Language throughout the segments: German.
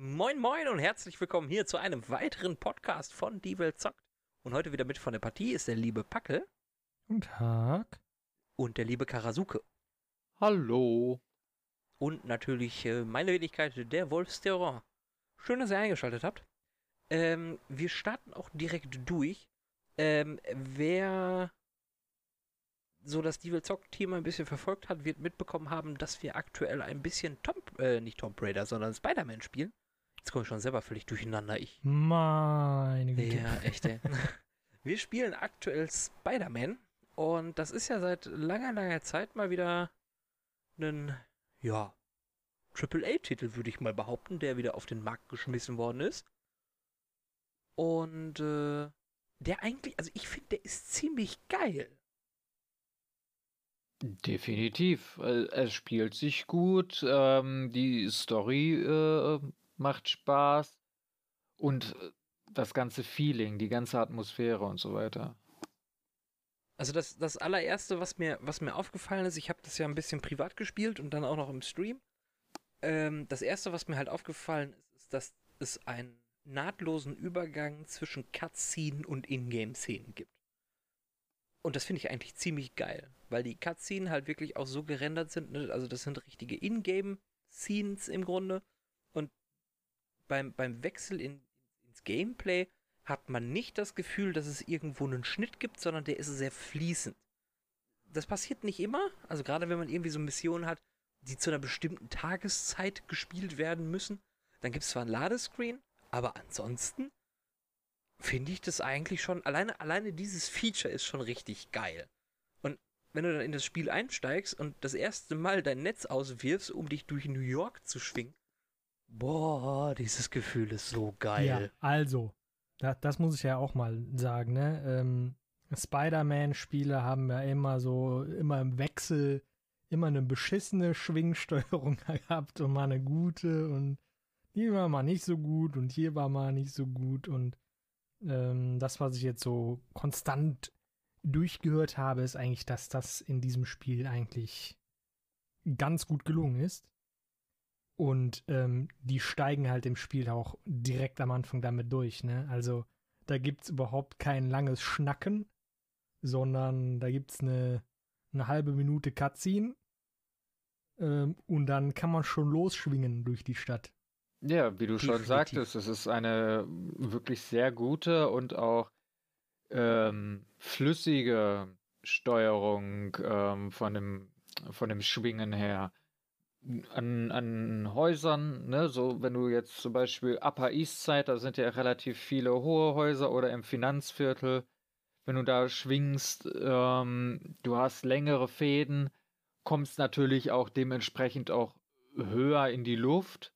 Moin Moin und herzlich willkommen hier zu einem weiteren Podcast von Die Welt zockt. Und heute wieder mit von der Partie ist der liebe Packel. Guten Tag. Und der liebe Karasuke. Hallo. Und natürlich äh, meine Wenigkeit, der Wolfsterror. Schön, dass ihr eingeschaltet habt. Ähm, wir starten auch direkt durch. Ähm, wer so das Die Welt zockt Thema ein bisschen verfolgt hat, wird mitbekommen haben, dass wir aktuell ein bisschen Tom, äh, nicht Tomb Raider, sondern Spider-Man spielen. Jetzt komme ich schon selber völlig durcheinander. Ich. Meine Güte. Ja, echt, ey. Wir spielen aktuell Spider-Man und das ist ja seit langer, langer Zeit mal wieder ein, ja, Triple-A-Titel, würde ich mal behaupten, der wieder auf den Markt geschmissen worden ist. Und äh, der eigentlich, also ich finde, der ist ziemlich geil. Definitiv. Es spielt sich gut. Ähm, die Story äh, macht Spaß. Und äh, das ganze Feeling, die ganze Atmosphäre und so weiter. Also das, das allererste, was mir, was mir aufgefallen ist, ich habe das ja ein bisschen privat gespielt und dann auch noch im Stream. Ähm, das erste, was mir halt aufgefallen ist, ist, dass es einen nahtlosen Übergang zwischen Cutscene und Ingame-Szenen gibt. Und das finde ich eigentlich ziemlich geil, weil die Cutscenen halt wirklich auch so gerendert sind, ne? also das sind richtige Ingame-Scenes im Grunde. Beim, beim Wechsel in, ins Gameplay hat man nicht das Gefühl, dass es irgendwo einen Schnitt gibt, sondern der ist sehr fließend. Das passiert nicht immer, also gerade wenn man irgendwie so Missionen hat, die zu einer bestimmten Tageszeit gespielt werden müssen, dann gibt es zwar ein Ladescreen, aber ansonsten finde ich das eigentlich schon, alleine, alleine dieses Feature ist schon richtig geil. Und wenn du dann in das Spiel einsteigst und das erste Mal dein Netz auswirfst, um dich durch New York zu schwingen, boah, dieses Gefühl ist so geil. Ja, also, das, das muss ich ja auch mal sagen, ne? Ähm, Spider-Man-Spiele haben ja immer so, immer im Wechsel, immer eine beschissene Schwingsteuerung gehabt und mal eine gute und hier war mal nicht so gut und hier war mal nicht so gut und ähm, das, was ich jetzt so konstant durchgehört habe, ist eigentlich, dass das in diesem Spiel eigentlich ganz gut gelungen ist. Und ähm, die steigen halt im Spiel auch direkt am Anfang damit durch. Ne? Also da gibt es überhaupt kein langes Schnacken, sondern da gibt es eine, eine halbe Minute Cutscene. Ähm, und dann kann man schon losschwingen durch die Stadt. Ja, wie du Definitiv. schon sagtest, es ist eine wirklich sehr gute und auch ähm, flüssige Steuerung ähm, von, dem, von dem Schwingen her an, an Häusern, ne, so wenn du jetzt zum Beispiel Upper East Side, da sind ja relativ viele hohe Häuser oder im Finanzviertel, wenn du da schwingst, ähm, du hast längere Fäden, kommst natürlich auch dementsprechend auch höher in die Luft.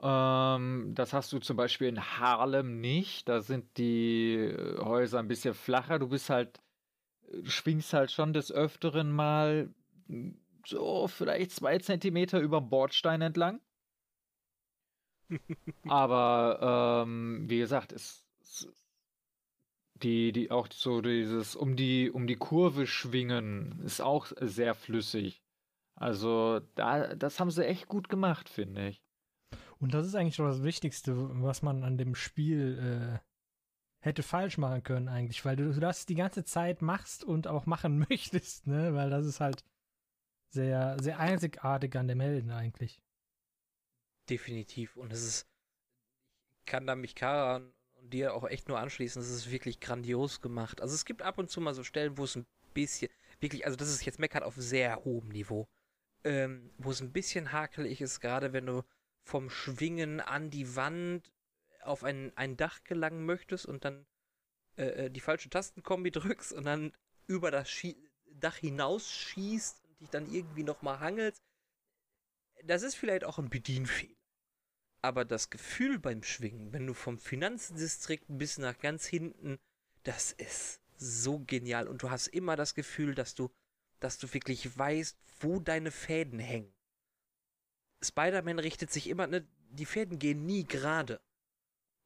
Ähm, das hast du zum Beispiel in Harlem nicht, da sind die Häuser ein bisschen flacher, du bist halt, schwingst halt schon des Öfteren mal so vielleicht zwei Zentimeter über dem Bordstein entlang. Aber ähm, wie gesagt, es, es, die, die auch so dieses um die um die Kurve schwingen ist auch sehr flüssig. Also da das haben sie echt gut gemacht, finde ich. Und das ist eigentlich schon das Wichtigste, was man an dem Spiel äh, hätte falsch machen können eigentlich, weil du das die ganze Zeit machst und auch machen möchtest, ne? Weil das ist halt sehr, sehr einzigartig an dem Helden eigentlich. Definitiv. Und es ist, ich kann da mich Kara und dir auch echt nur anschließen, es ist wirklich grandios gemacht. Also es gibt ab und zu mal so Stellen, wo es ein bisschen, wirklich, also das ist jetzt Meckern auf sehr hohem Niveau, ähm, wo es ein bisschen hakelig ist, gerade wenn du vom Schwingen an die Wand auf ein, ein Dach gelangen möchtest und dann äh, äh die falsche Tastenkombi drückst und dann über das Schie Dach hinaus schießt dich dann irgendwie nochmal hangelst. Das ist vielleicht auch ein Bedienfehler. Aber das Gefühl beim Schwingen, wenn du vom Finanzdistrikt bis nach ganz hinten, das ist so genial. Und du hast immer das Gefühl, dass du, dass du wirklich weißt, wo deine Fäden hängen. Spider-Man richtet sich immer, ne, die Fäden gehen nie gerade.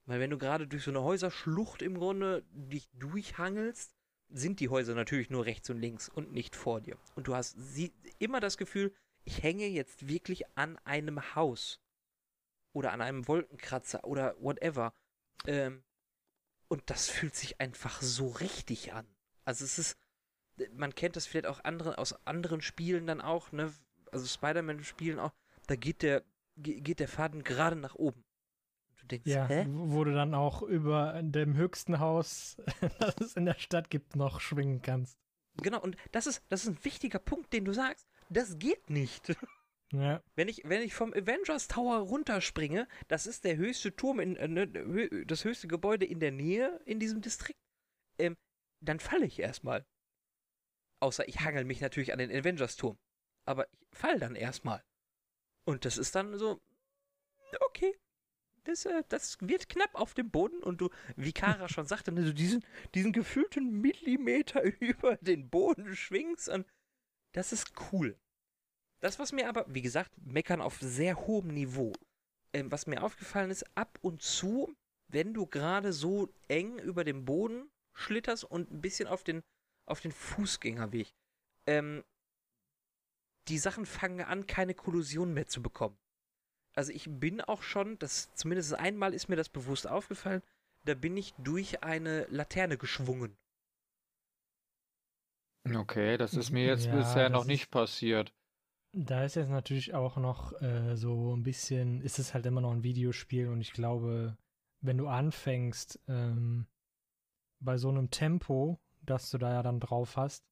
Weil wenn du gerade durch so eine Häuserschlucht im Grunde dich durchhangelst, sind die Häuser natürlich nur rechts und links und nicht vor dir. Und du hast immer das Gefühl, ich hänge jetzt wirklich an einem Haus. oder an einem Wolkenkratzer oder whatever. Ähm, und das fühlt sich einfach so richtig an. Also es ist, man kennt das vielleicht auch andere, aus anderen Spielen dann auch, ne? Also Spider-Man-Spielen auch, da geht der, geht der Faden gerade nach oben. Du denkst, ja, hä? wo du dann auch über dem höchsten Haus, das es in der Stadt gibt, noch schwingen kannst. Genau, und das ist, das ist ein wichtiger Punkt, den du sagst. Das geht nicht. Ja. Wenn ich, wenn ich vom Avengers Tower runterspringe, das ist der höchste Turm, in, äh, das höchste Gebäude in der Nähe in diesem Distrikt, ähm, dann falle ich erstmal. Außer ich hangel mich natürlich an den Avengers Turm. Aber ich fall dann erstmal. Und das ist dann so, okay. Das, äh, das wird knapp auf dem Boden und du, wie Kara schon sagte, ne, du diesen, diesen gefühlten Millimeter über den Boden schwingst und das ist cool. Das, was mir aber, wie gesagt, meckern auf sehr hohem Niveau. Ähm, was mir aufgefallen ist, ab und zu, wenn du gerade so eng über dem Boden schlitterst und ein bisschen auf den, auf den Fußgängerweg, ähm, die Sachen fangen an, keine Kollusion mehr zu bekommen. Also ich bin auch schon, das zumindest einmal ist mir das bewusst aufgefallen, da bin ich durch eine Laterne geschwungen. Okay, das ist mir jetzt ja, bisher noch nicht passiert. Da ist jetzt natürlich auch noch äh, so ein bisschen, ist es halt immer noch ein Videospiel und ich glaube, wenn du anfängst, ähm, bei so einem Tempo, das du da ja dann drauf hast,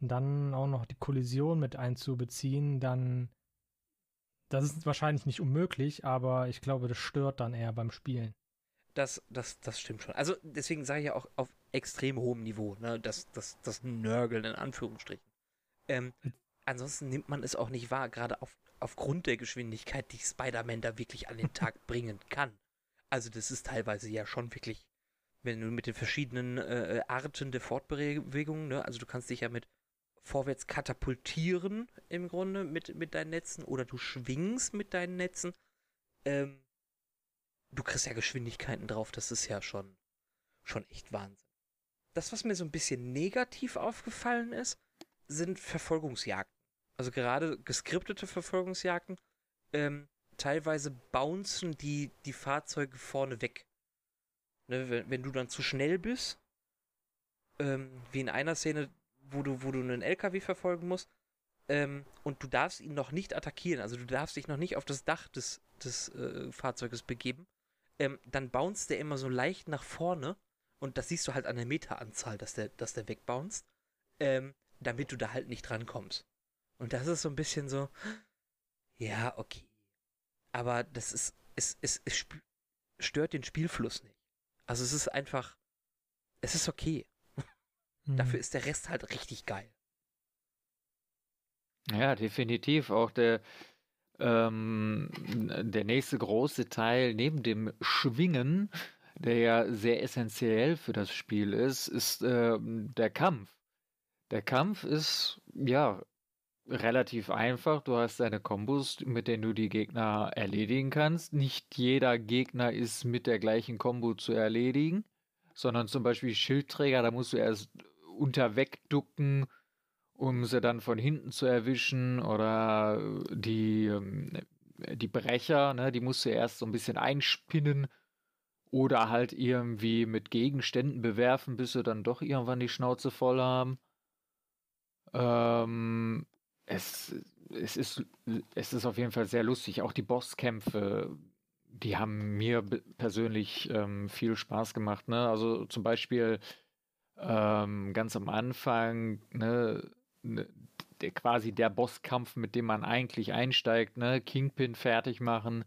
dann auch noch die Kollision mit einzubeziehen, dann das ist wahrscheinlich nicht unmöglich, aber ich glaube, das stört dann eher beim Spielen. Das, das, das stimmt schon. Also deswegen sage ich ja auch auf extrem hohem Niveau, ne, das, das, das Nörgeln in Anführungsstrichen. Ähm, ansonsten nimmt man es auch nicht wahr, gerade auf, aufgrund der Geschwindigkeit, die Spider-Man da wirklich an den Tag bringen kann. Also das ist teilweise ja schon wirklich, wenn du mit den verschiedenen äh, Arten der Fortbewegung, ne, also du kannst dich ja mit vorwärts katapultieren im Grunde mit, mit deinen Netzen oder du schwingst mit deinen Netzen. Ähm, du kriegst ja Geschwindigkeiten drauf, das ist ja schon, schon echt Wahnsinn. Das, was mir so ein bisschen negativ aufgefallen ist, sind Verfolgungsjagden. Also gerade geskriptete Verfolgungsjagden. Ähm, teilweise bouncen die, die Fahrzeuge vorne weg. Ne, wenn, wenn du dann zu schnell bist, ähm, wie in einer Szene, wo du, wo du einen LKW verfolgen musst, ähm, und du darfst ihn noch nicht attackieren, also du darfst dich noch nicht auf das Dach des, des äh, Fahrzeuges begeben, ähm, dann bounced der immer so leicht nach vorne und das siehst du halt an der Meteranzahl, dass der, dass der wegbounced, ähm, damit du da halt nicht drankommst. Und das ist so ein bisschen so, ja, okay. Aber das ist, es, es, es stört den Spielfluss nicht. Also es ist einfach, es ist okay. Mhm. Dafür ist der Rest halt richtig geil. Ja, definitiv. Auch der, ähm, der nächste große Teil neben dem Schwingen, der ja sehr essentiell für das Spiel ist, ist äh, der Kampf. Der Kampf ist ja relativ einfach. Du hast deine Kombos, mit denen du die Gegner erledigen kannst. Nicht jeder Gegner ist mit der gleichen Kombo zu erledigen, sondern zum Beispiel Schildträger, da musst du erst unterwegducken, um sie dann von hinten zu erwischen oder die, ähm, die Brecher, ne, die musst du erst so ein bisschen einspinnen oder halt irgendwie mit Gegenständen bewerfen, bis sie dann doch irgendwann die Schnauze voll haben. Ähm, es, es, ist, es ist auf jeden Fall sehr lustig. Auch die Bosskämpfe, die haben mir persönlich ähm, viel Spaß gemacht. Ne? Also zum Beispiel ähm, ganz am Anfang, ne, ne, der, quasi der Bosskampf, mit dem man eigentlich einsteigt, ne, Kingpin fertig machen.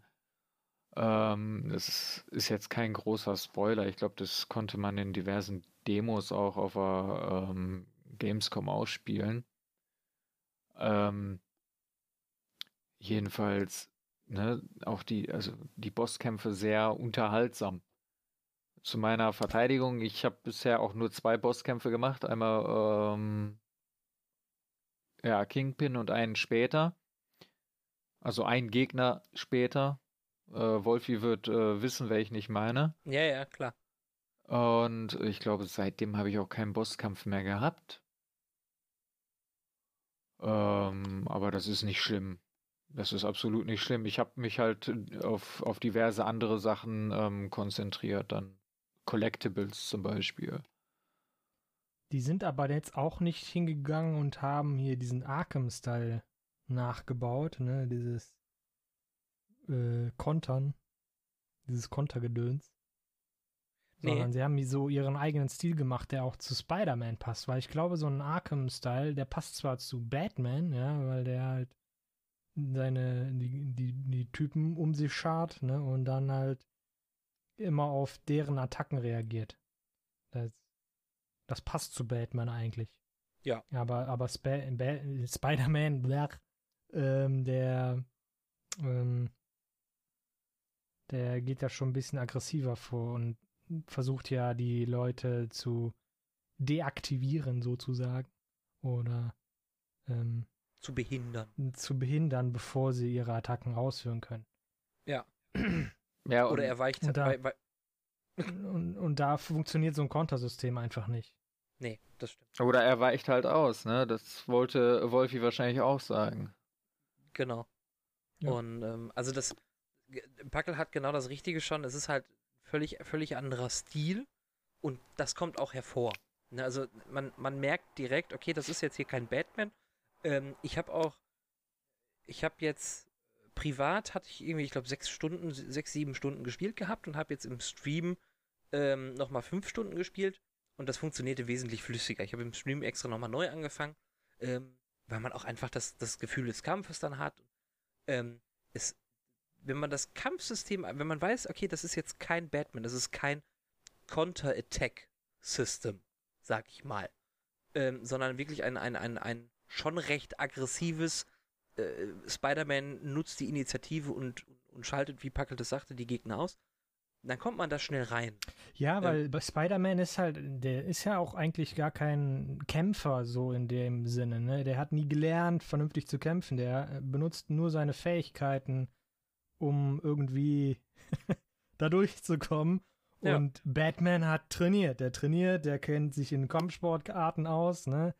Ähm, das ist jetzt kein großer Spoiler. Ich glaube, das konnte man in diversen Demos auch auf der ähm, Gamescom ausspielen. Ähm, jedenfalls, ne, auch die, also die Bosskämpfe sehr unterhaltsam zu meiner Verteidigung, ich habe bisher auch nur zwei Bosskämpfe gemacht. Einmal ähm, ja, Kingpin und einen später. Also ein Gegner später. Äh, Wolfi wird äh, wissen, wer ich nicht meine. Ja, ja, klar. Und ich glaube, seitdem habe ich auch keinen Bosskampf mehr gehabt. Ähm, aber das ist nicht schlimm. Das ist absolut nicht schlimm. Ich habe mich halt auf, auf diverse andere Sachen ähm, konzentriert, dann Collectibles zum Beispiel. Die sind aber jetzt auch nicht hingegangen und haben hier diesen Arkham-Style nachgebaut, ne? Dieses äh, Kontern, dieses Kontergedöns. Nee. Sondern sie haben so ihren eigenen Stil gemacht, der auch zu Spider-Man passt. Weil ich glaube, so ein Arkham-Style, der passt zwar zu Batman, ja, weil der halt seine, die, die, die Typen um sich schart, ne, und dann halt immer auf deren Attacken reagiert. Das, das passt zu Batman eigentlich. Ja. Aber, aber Sp Spider-Man, ähm, der, ähm, der geht ja schon ein bisschen aggressiver vor und versucht ja die Leute zu deaktivieren sozusagen oder ähm, zu behindern. Zu behindern, bevor sie ihre Attacken ausführen können. Ja. Ja oder er weicht und, halt da, bei, bei und, und, da funktioniert so ein Kontersystem einfach nicht. Nee, das stimmt. Oder er weicht halt aus, ne? Das wollte Wolfi wahrscheinlich auch sagen. Genau. Ja. Und ähm, also das Packel hat genau das Richtige schon. Es ist halt völlig, völlig anderer Stil und das kommt auch hervor. Ne, also man, man merkt direkt, okay, das ist jetzt hier kein Batman. Ähm, ich habe auch, ich habe jetzt privat hatte ich irgendwie, ich glaube, sechs Stunden, sechs, sieben Stunden gespielt gehabt und habe jetzt im Stream ähm, nochmal fünf Stunden gespielt und das funktionierte wesentlich flüssiger. Ich habe im Stream extra nochmal neu angefangen, ähm, weil man auch einfach das, das Gefühl des Kampfes dann hat. Ähm, es wenn man das Kampfsystem, wenn man weiß, okay, das ist jetzt kein Batman, das ist kein Counter-Attack-System, sag ich mal, ähm, sondern wirklich ein, ein, ein, ein schon recht aggressives äh, Spider-Man nutzt die Initiative und, und schaltet, wie Packel das sagte, die Gegner aus, dann kommt man da schnell rein. Ja, weil ähm, Spider-Man ist halt, der ist ja auch eigentlich gar kein Kämpfer so in dem Sinne, ne? Der hat nie gelernt, vernünftig zu kämpfen. Der benutzt nur seine Fähigkeiten um irgendwie da durchzukommen. Ja. Und Batman hat trainiert. Der trainiert, der kennt sich in Kampfsportarten aus, ne?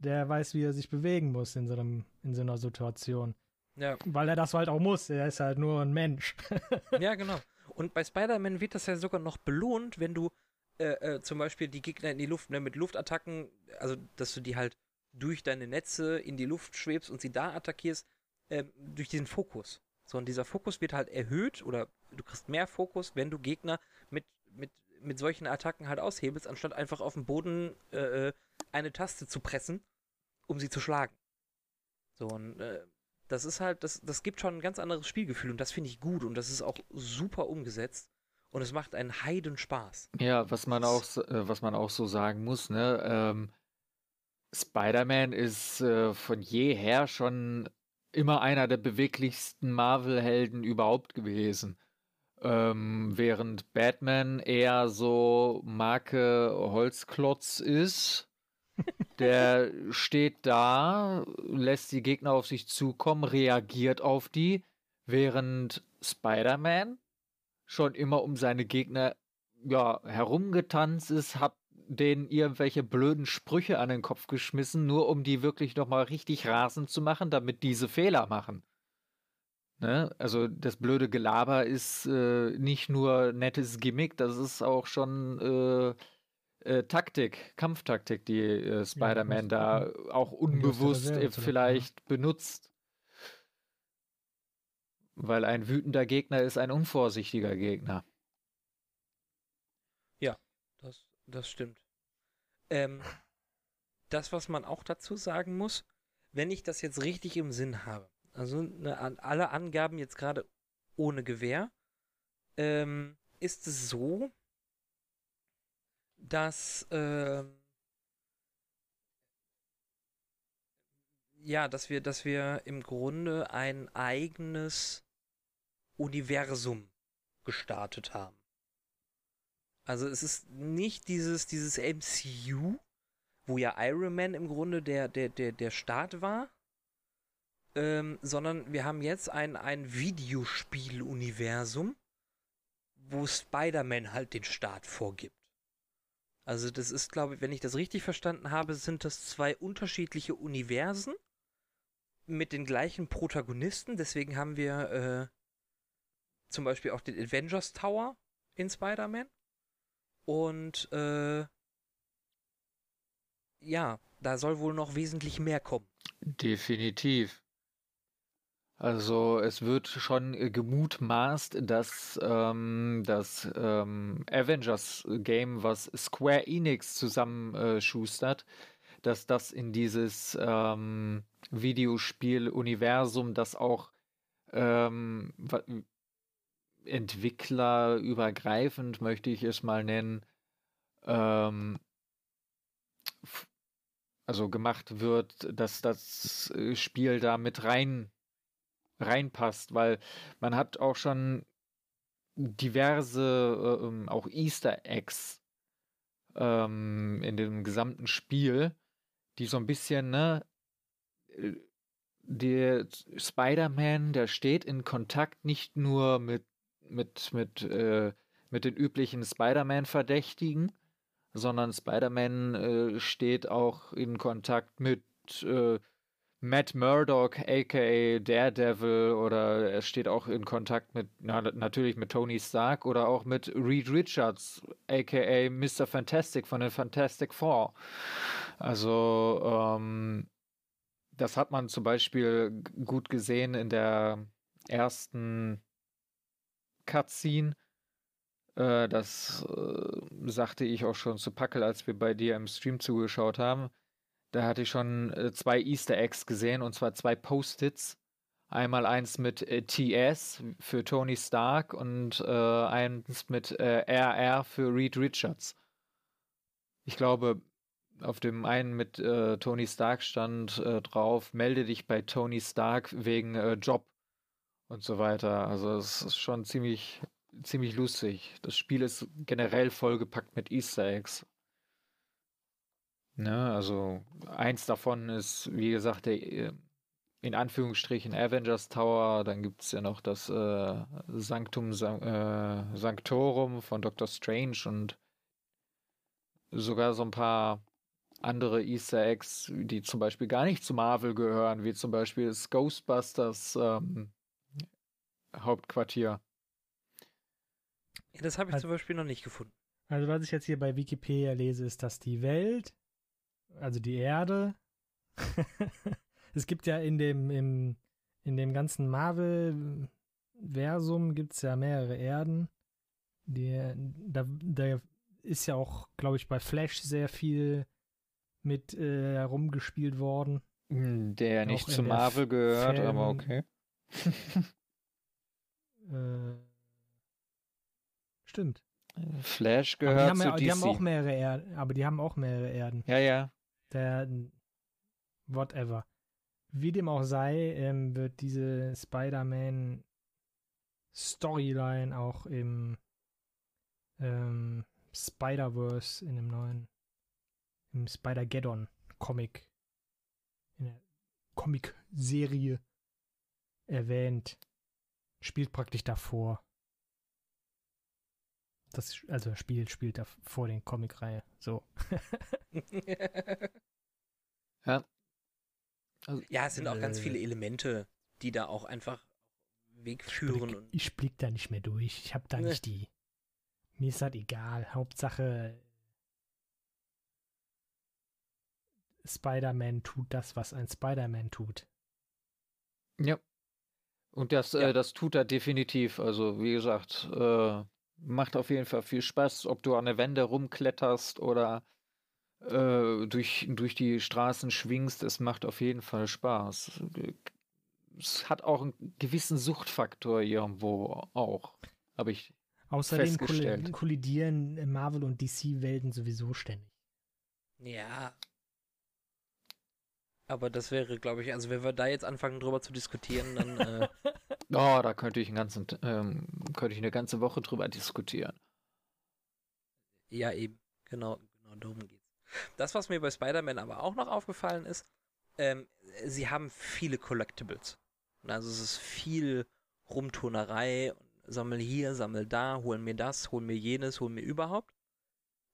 Der weiß, wie er sich bewegen muss in so, einem, in so einer Situation. Ja. Weil er das halt auch muss. Er ist halt nur ein Mensch. ja, genau. Und bei Spider-Man wird das ja sogar noch belohnt, wenn du äh, äh, zum Beispiel die Gegner in die Luft, ne, mit Luftattacken, also dass du die halt durch deine Netze in die Luft schwebst und sie da attackierst, äh, durch diesen Fokus. So, und dieser Fokus wird halt erhöht oder du kriegst mehr Fokus, wenn du Gegner mit, mit, mit solchen Attacken halt aushebelst, anstatt einfach auf dem Boden äh, äh, eine Taste zu pressen, um sie zu schlagen. So, und äh, das ist halt, das, das gibt schon ein ganz anderes Spielgefühl und das finde ich gut und das ist auch super umgesetzt und es macht einen Heiden Spaß. Ja, was man auch, äh, was man auch so sagen muss, ne, ähm, Spider-Man ist äh, von jeher schon immer einer der beweglichsten Marvel-Helden überhaupt gewesen. Ähm, während Batman eher so Marke Holzklotz ist. Der steht da, lässt die Gegner auf sich zukommen, reagiert auf die, während Spider-Man schon immer um seine Gegner ja, herumgetanzt ist, hat denen irgendwelche blöden Sprüche an den Kopf geschmissen, nur um die wirklich nochmal richtig rasend zu machen, damit diese Fehler machen. Ne? Also das blöde Gelaber ist äh, nicht nur nettes Gimmick, das ist auch schon äh, äh, Taktik, Kampftaktik, die äh, Spider-Man ja, da auch unbewusst vielleicht benutzt. Weil ein wütender Gegner ist ein unvorsichtiger Gegner. Ja, das, das stimmt. Ähm, das, was man auch dazu sagen muss, wenn ich das jetzt richtig im Sinn habe, also ne, alle Angaben jetzt gerade ohne Gewehr, ähm, ist es so, dass äh, ja, dass wir, dass wir im Grunde ein eigenes Universum gestartet haben. Also es ist nicht dieses, dieses MCU, wo ja Iron Man im Grunde der, der, der, der Start war, ähm, sondern wir haben jetzt ein, ein Videospiel-Universum, wo Spider-Man halt den Start vorgibt. Also das ist, glaube ich, wenn ich das richtig verstanden habe, sind das zwei unterschiedliche Universen mit den gleichen Protagonisten. Deswegen haben wir äh, zum Beispiel auch den Avengers Tower in Spider-Man. Und äh, ja, da soll wohl noch wesentlich mehr kommen. Definitiv. Also es wird schon äh, gemutmaßt, dass ähm, das ähm, Avengers-Game, was Square Enix zusammenschustert, äh, dass das in dieses ähm, Videospiel-Universum, das auch ähm, entwicklerübergreifend, möchte ich es mal nennen, ähm, also gemacht wird, dass das äh, Spiel da mit rein reinpasst, weil man hat auch schon diverse äh, ähm, auch Easter Eggs ähm, in dem gesamten Spiel, die so ein bisschen, ne, äh, der Spider-Man, der steht in Kontakt nicht nur mit mit mit äh, mit den üblichen Spider-Man-Verdächtigen, sondern Spider-Man äh, steht auch in Kontakt mit äh, Matt Murdock, aka Daredevil, oder er steht auch in Kontakt mit, na, natürlich mit Tony Stark oder auch mit Reed Richards, aka Mr. Fantastic von den Fantastic Four. Also, ähm, das hat man zum Beispiel gut gesehen in der ersten Cutscene. Äh, das äh, sagte ich auch schon zu Packel, als wir bei dir im Stream zugeschaut haben da hatte ich schon äh, zwei Easter Eggs gesehen und zwar zwei Post-its. Einmal eins mit äh, TS für Tony Stark und äh, eins mit äh, RR für Reed Richards. Ich glaube, auf dem einen mit äh, Tony Stark stand äh, drauf, melde dich bei Tony Stark wegen Job und so weiter. Also es ist schon ziemlich, ziemlich lustig. Das Spiel ist generell vollgepackt mit Easter Eggs. Ne, also eins davon ist, wie gesagt, der äh, in Anführungsstrichen Avengers Tower. Dann gibt es ja noch das äh, Sanctum San äh, Sanctorum von Doctor Strange und sogar so ein paar andere Easter Eggs, die zum Beispiel gar nicht zu Marvel gehören, wie zum Beispiel das Ghostbusters ähm, Hauptquartier. Ja, das habe ich also, zum Beispiel noch nicht gefunden. Also was ich jetzt hier bei Wikipedia lese, ist, dass die Welt also die Erde. es gibt ja in dem, im, in dem ganzen Marvel-Versum gibt es ja mehrere Erden. Die, da, da ist ja auch, glaube ich, bei Flash sehr viel mit äh, herumgespielt worden. Hm, der nicht zu Marvel gehört, Fan, aber okay. äh, stimmt. Flash gehört zu ja, DC. Die haben auch mehrere Erden, aber die haben auch mehrere Erden. Ja, ja der whatever. Wie dem auch sei, ähm, wird diese Spider-Man Storyline auch im ähm, Spider-Verse in dem neuen, im Spider-Geddon Comic, in der Comic-Serie erwähnt. Spielt praktisch davor. Das, also Spiel spielt da vor den Comic-Reihe. So. ja. Also, ja, es sind auch ganz viele äh. Elemente, die da auch einfach Weg führen. Ich blick, ich blick da nicht mehr durch. Ich habe da nicht die. Mir ist das egal. Hauptsache Spider-Man tut das, was ein Spider-Man tut. Ja. Und das, ja. Äh, das tut er definitiv. Also, wie gesagt, äh, macht auf jeden Fall viel Spaß, ob du an der Wände rumkletterst oder äh, durch, durch die Straßen schwingst. Es macht auf jeden Fall Spaß. Es hat auch einen gewissen Suchtfaktor irgendwo auch, habe ich Außerdem festgestellt. kollidieren Marvel und DC-Welten sowieso ständig. Ja. Aber das wäre, glaube ich, also wenn wir da jetzt anfangen drüber zu diskutieren, dann äh, Oh, da könnte ich, ganzen, ähm, könnte ich eine ganze Woche drüber diskutieren. Ja, eben. Genau, genau darum geht's. Das, was mir bei Spider-Man aber auch noch aufgefallen ist, ähm, sie haben viele Collectibles. Also es ist viel Rumturnerei, sammel hier, sammel da, hol mir das, hol mir jenes, hol mir überhaupt.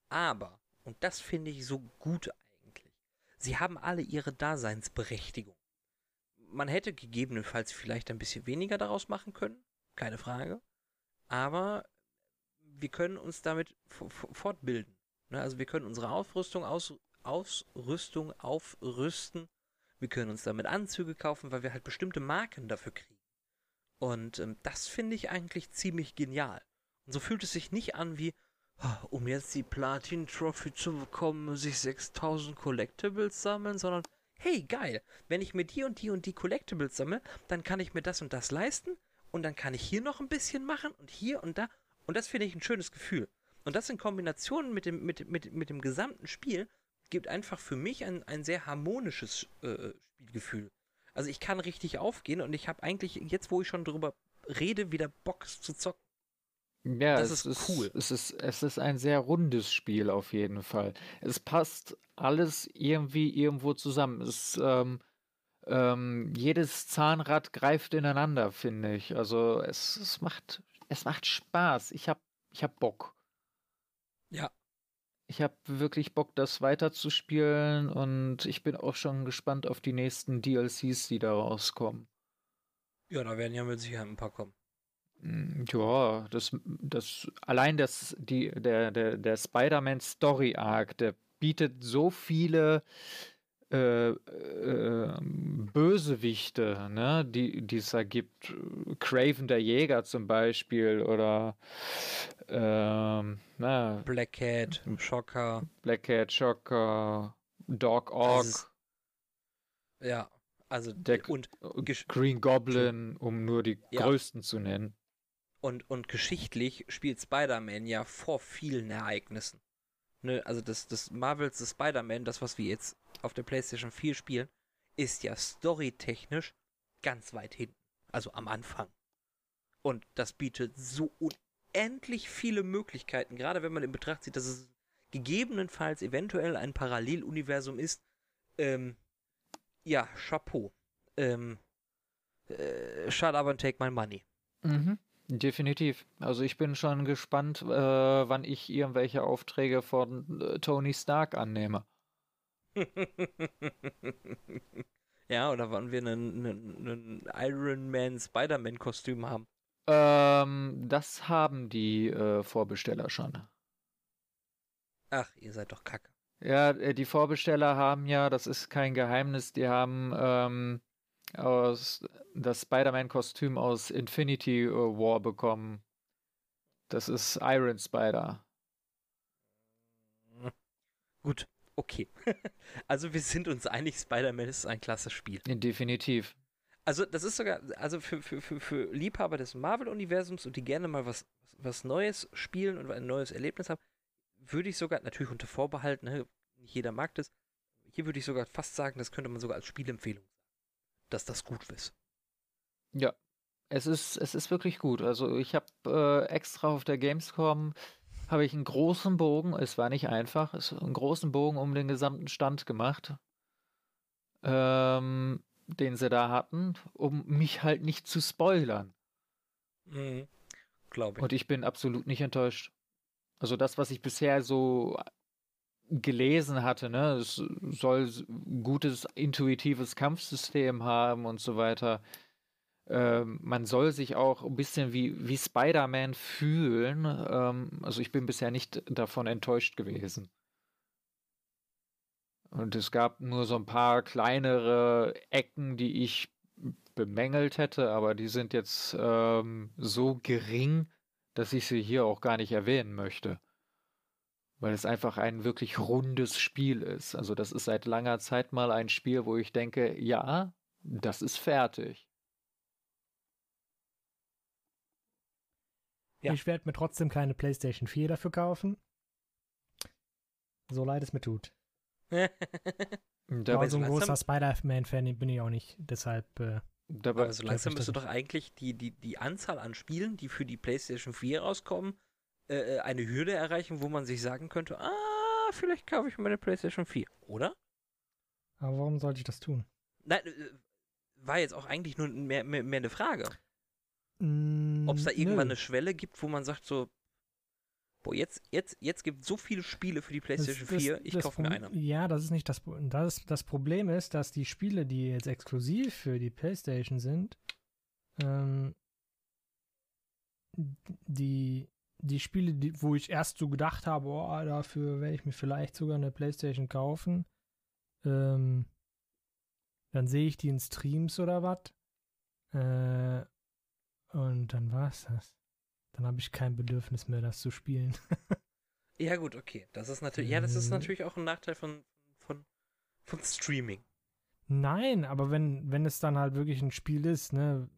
Aber, und das finde ich so gut eigentlich, sie haben alle ihre Daseinsberechtigung man hätte gegebenenfalls vielleicht ein bisschen weniger daraus machen können, keine Frage. Aber wir können uns damit fortbilden. Ne? Also wir können unsere Aufrüstung aus Ausrüstung aufrüsten. Wir können uns damit Anzüge kaufen, weil wir halt bestimmte Marken dafür kriegen. Und ähm, das finde ich eigentlich ziemlich genial. Und so fühlt es sich nicht an wie, um jetzt die Platin Trophy zu bekommen, muss ich 6000 Collectibles sammeln, sondern hey, geil, wenn ich mir die und die und die Collectibles sammle, dann kann ich mir das und das leisten und dann kann ich hier noch ein bisschen machen und hier und da. Und das finde ich ein schönes Gefühl. Und das in Kombination mit dem, mit, mit, mit dem gesamten Spiel gibt einfach für mich ein, ein sehr harmonisches äh, Spielgefühl. Also ich kann richtig aufgehen und ich habe eigentlich, jetzt wo ich schon drüber rede, wieder Bock zu zocken. Ja, das ist, ist cool. Es ist, es ist ein sehr rundes Spiel auf jeden Fall. Es passt alles irgendwie irgendwo zusammen. Es, ähm, ähm, jedes Zahnrad greift ineinander, finde ich. Also es, es macht, es macht Spaß. Ich habe ich hab Bock. Ja. Ich habe wirklich Bock, das weiterzuspielen und ich bin auch schon gespannt auf die nächsten DLCs, die da rauskommen. Ja, da werden ja mit Sicherheit ein paar kommen. Ja, das, das, allein das, die, der, der, der Spider-Man Story Arc, der bietet so viele äh, äh, Bösewichte, ne, die, die es da gibt. Craven der Jäger zum Beispiel oder ähm, na, Black Cat, Shocker. Black Cat, Shocker, Dog Orc. ja, also der und Green Goblin, um nur die ja. größten zu nennen. Und, und geschichtlich spielt Spider-Man ja vor vielen Ereignissen. Ne, also das, das Marvels Spider-Man, das, was wir jetzt auf der PlayStation 4 spielen, ist ja storytechnisch ganz weit hinten. Also am Anfang. Und das bietet so unendlich viele Möglichkeiten, gerade wenn man in Betracht zieht, dass es gegebenenfalls eventuell ein Paralleluniversum ist. Ähm, ja, Chapeau. Ähm, äh, shut up and take my money. Mhm. Definitiv. Also ich bin schon gespannt, äh, wann ich irgendwelche Aufträge von äh, Tony Stark annehme. ja, oder wann wir einen, Iron Man Spider-Man Kostüm haben. Ähm, das haben die äh, Vorbesteller schon. Ach, ihr seid doch kacke. Ja, äh, die Vorbesteller haben ja, das ist kein Geheimnis, die haben ähm, aus das Spider-Man-Kostüm aus Infinity War bekommen. Das ist Iron Spider. Gut, okay. also wir sind uns einig, Spider-Man ist ein klasse Spiel. Definitiv. Also das ist sogar, also für, für, für, für Liebhaber des Marvel-Universums und die gerne mal was, was Neues spielen und ein neues Erlebnis haben, würde ich sogar, natürlich unter Vorbehalt, ne, nicht jeder mag das, hier würde ich sogar fast sagen, das könnte man sogar als Spielempfehlung sagen dass das gut ist. Ja, es ist, es ist wirklich gut. Also ich habe äh, extra auf der Gamescom habe ich einen großen Bogen, es war nicht einfach, es einen großen Bogen um den gesamten Stand gemacht, ähm, den sie da hatten, um mich halt nicht zu spoilern. Mhm. Glaube ich. Und ich bin absolut nicht enttäuscht. Also das, was ich bisher so gelesen hatte, ne, es soll gutes intuitives Kampfsystem haben und so weiter. Ähm, man soll sich auch ein bisschen wie, wie Spider-Man fühlen. Ähm, also ich bin bisher nicht davon enttäuscht gewesen. Und es gab nur so ein paar kleinere Ecken, die ich bemängelt hätte, aber die sind jetzt ähm, so gering, dass ich sie hier auch gar nicht erwähnen möchte weil es einfach ein wirklich rundes Spiel ist. Also das ist seit langer Zeit mal ein Spiel, wo ich denke, ja, das ist fertig. Ja. Ich werde mir trotzdem keine PlayStation 4 dafür kaufen. So leid es mir tut. Aber so ein großer Spider-Man-Fan bin ich auch nicht. Deshalb. Äh, Dabei, Aber so langsam müsste doch eigentlich die, die, die Anzahl an Spielen, die für die PlayStation 4 rauskommen, äh, äh, eine Hürde erreichen, wo man sich sagen könnte, ah, vielleicht kaufe ich meine PlayStation 4, oder? Aber warum sollte ich das tun? Nein, äh, war jetzt auch eigentlich nur mehr, mehr, mehr eine Frage. Mm, Ob es da irgendwann nö. eine Schwelle gibt, wo man sagt so, boah, jetzt, jetzt, jetzt gibt es so viele Spiele für die PlayStation das, 4, ich kaufe mir eine. Ja, das ist nicht das, das. Das Problem ist, dass die Spiele, die jetzt exklusiv für die PlayStation sind, ähm, die, die Spiele, die, wo ich erst so gedacht habe, oh, dafür werde ich mir vielleicht sogar eine PlayStation kaufen, ähm, dann sehe ich die in Streams oder was. Äh, und dann war es das. Dann habe ich kein Bedürfnis mehr, das zu spielen. ja, gut, okay. Das ist natürlich, ja, das ist mhm. natürlich auch ein Nachteil von, von, von Streaming. Nein, aber wenn, wenn es dann halt wirklich ein Spiel ist, ne,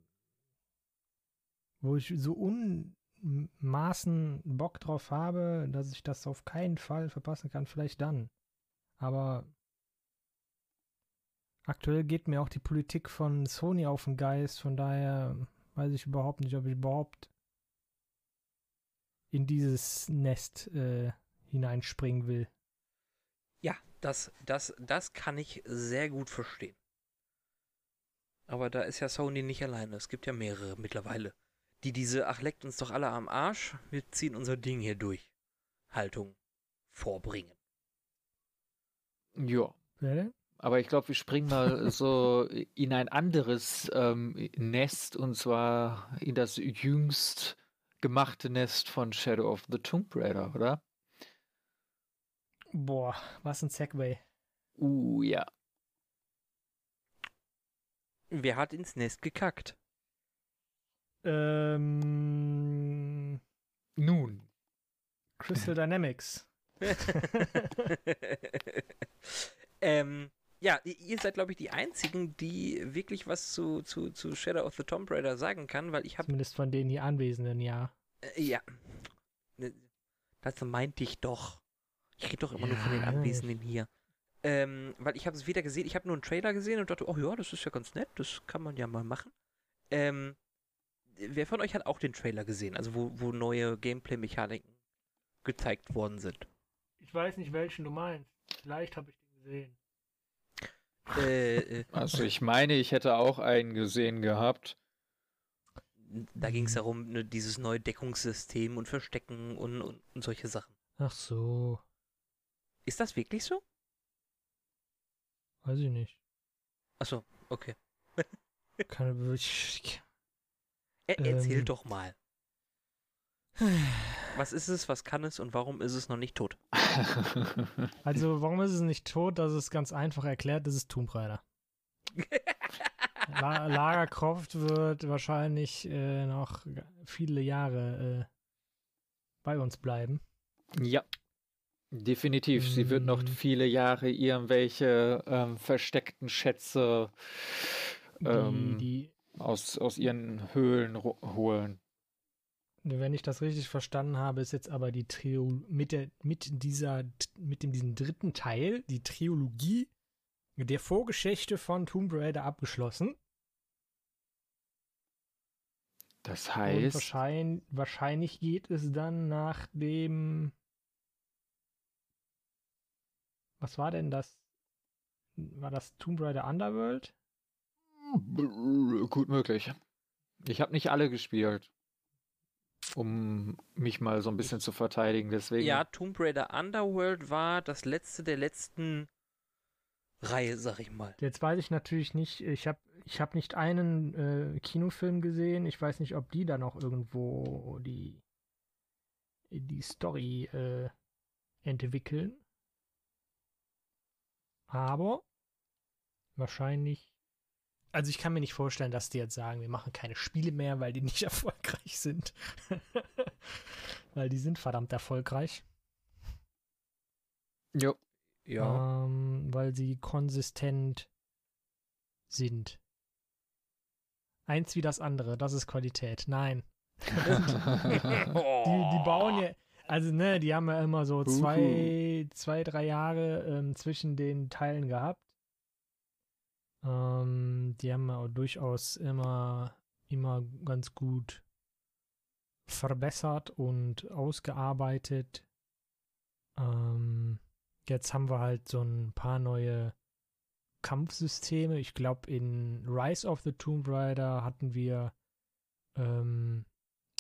wo ich so unmaßen Bock drauf habe, dass ich das auf keinen Fall verpassen kann, vielleicht dann. Aber aktuell geht mir auch die Politik von Sony auf den Geist, von daher weiß ich überhaupt nicht, ob ich überhaupt in dieses Nest äh, hineinspringen will. Ja, das, das, das kann ich sehr gut verstehen. Aber da ist ja Sony nicht alleine. Es gibt ja mehrere mittlerweile, die diese, ach leckt uns doch alle am Arsch, wir ziehen unser Ding hier durch. Haltung vorbringen. Ja. Aber ich glaube, wir springen mal so in ein anderes ähm, Nest und zwar in das jüngst gemachte Nest von Shadow of the Tomb Raider, oder? Boah, was ein Segway. Uh, ja. Wer hat ins Nest gekackt? Ähm. Nun. Crystal Dynamics. ähm, ja, ihr seid, glaube ich, die Einzigen, die wirklich was zu, zu, zu Shadow of the Tomb Raider sagen kann, weil ich habe. Zumindest von den hier Anwesenden, ja. Äh, ja. Ne, das meinte ich doch. Ich rede doch immer ja, nur von den Anwesenden hier. Ähm, weil ich habe es weder gesehen, ich habe nur einen Trailer gesehen und dachte, oh ja, das ist ja ganz nett, das kann man ja mal machen. Ähm, wer von euch hat auch den Trailer gesehen, also wo, wo neue Gameplay-Mechaniken gezeigt worden sind? Ich weiß nicht, welchen du meinst. Vielleicht habe ich den gesehen. Äh, äh, also ich meine, ich hätte auch einen gesehen gehabt. Da ging es darum, ne, dieses neue Deckungssystem und Verstecken und, und, und solche Sachen. Ach so. Ist das wirklich so? Weiß ich nicht. Achso, okay. Kann ich. Er, erzähl ähm, doch mal. Was ist es, was kann es und warum ist es noch nicht tot? Also, warum ist es nicht tot? Das ist ganz einfach erklärt, das ist Tomb Raider. La Lara Croft wird wahrscheinlich äh, noch viele Jahre äh, bei uns bleiben. Ja, definitiv. Mm. Sie wird noch mm. viele Jahre irgendwelche ähm, versteckten Schätze ähm, die, die, aus, aus ihren Höhlen holen. Wenn ich das richtig verstanden habe, ist jetzt aber die Trio mit der mit dieser mit dem diesem dritten Teil die Trilogie der Vorgeschichte von Tomb Raider abgeschlossen. Das heißt. Wahrscheinlich, wahrscheinlich, geht es dann nach dem. Was war denn das? War das Tomb Raider Underworld? Gut möglich. Ich habe nicht alle gespielt um mich mal so ein bisschen zu verteidigen. Deswegen. Ja, Tomb Raider Underworld war das letzte der letzten Reihe, sag ich mal. Jetzt weiß ich natürlich nicht, ich habe ich hab nicht einen äh, Kinofilm gesehen. Ich weiß nicht, ob die da noch irgendwo die, die Story äh, entwickeln. Aber wahrscheinlich also ich kann mir nicht vorstellen, dass die jetzt sagen, wir machen keine Spiele mehr, weil die nicht erfolgreich sind. weil die sind verdammt erfolgreich. Jo. Ja. Ähm, weil sie konsistent sind. Eins wie das andere, das ist Qualität. Nein. die, die bauen ja, also ne, die haben ja immer so zwei, zwei drei Jahre ähm, zwischen den Teilen gehabt. Ähm, die haben auch durchaus immer, immer ganz gut verbessert und ausgearbeitet. Ähm, jetzt haben wir halt so ein paar neue Kampfsysteme. Ich glaube, in Rise of the Tomb Raider hatten wir ähm,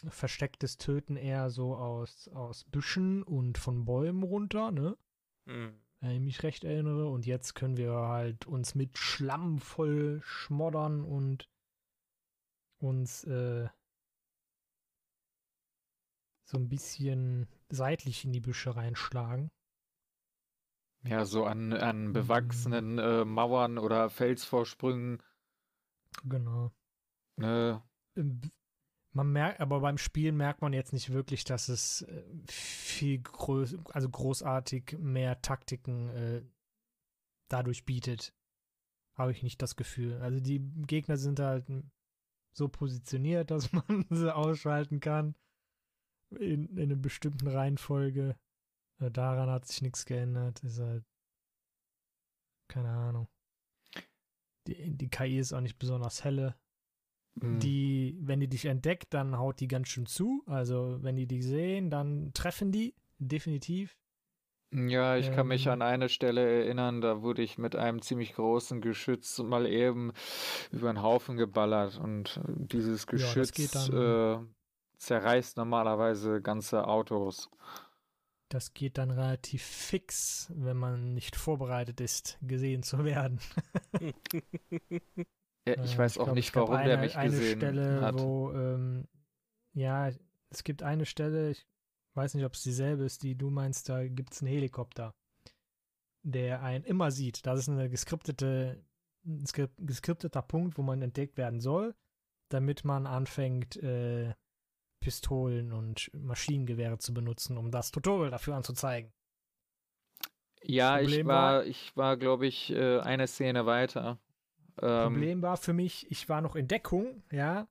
verstecktes Töten eher so aus, aus Büschen und von Bäumen runter, ne? Mhm. Wenn ich mich recht erinnere. Und jetzt können wir halt uns mit Schlamm voll schmoddern und uns äh, so ein bisschen seitlich in die Büsche reinschlagen. Ja, so an, an bewachsenen mhm. äh, Mauern oder Felsvorsprüngen. Genau. Ne? Man merkt, aber beim Spielen merkt man jetzt nicht wirklich, dass es äh, viel groß, also großartig mehr Taktiken äh, dadurch bietet. Habe ich nicht das Gefühl. Also die Gegner sind halt so positioniert, dass man sie ausschalten kann. In, in einer bestimmten Reihenfolge. Äh, daran hat sich nichts geändert. Ist halt. Keine Ahnung. Die, die KI ist auch nicht besonders helle. Mhm. Die, wenn die dich entdeckt, dann haut die ganz schön zu. Also, wenn die dich sehen, dann treffen die. Definitiv. Ja, ich kann mich ähm. an eine Stelle erinnern, da wurde ich mit einem ziemlich großen Geschütz mal eben über einen Haufen geballert und dieses Geschütz ja, äh, zerreißt normalerweise ganze Autos. Das geht dann relativ fix, wenn man nicht vorbereitet ist, gesehen zu werden. ja, ich weiß ich auch glaub, nicht, warum eine, der mich eine gesehen Stelle, hat. Wo, ähm, ja, es gibt eine Stelle, ich weiß nicht, ob es dieselbe ist, die du meinst, da gibt es einen Helikopter, der einen immer sieht. Das ist eine geskriptete, ein geskripteter Punkt, wo man entdeckt werden soll, damit man anfängt, äh, Pistolen und Maschinengewehre zu benutzen, um das Tutorial dafür anzuzeigen. Ja, ich war, war, ich war, glaube ich, äh, eine Szene weiter. Ähm, Problem war für mich, ich war noch in Deckung, ja,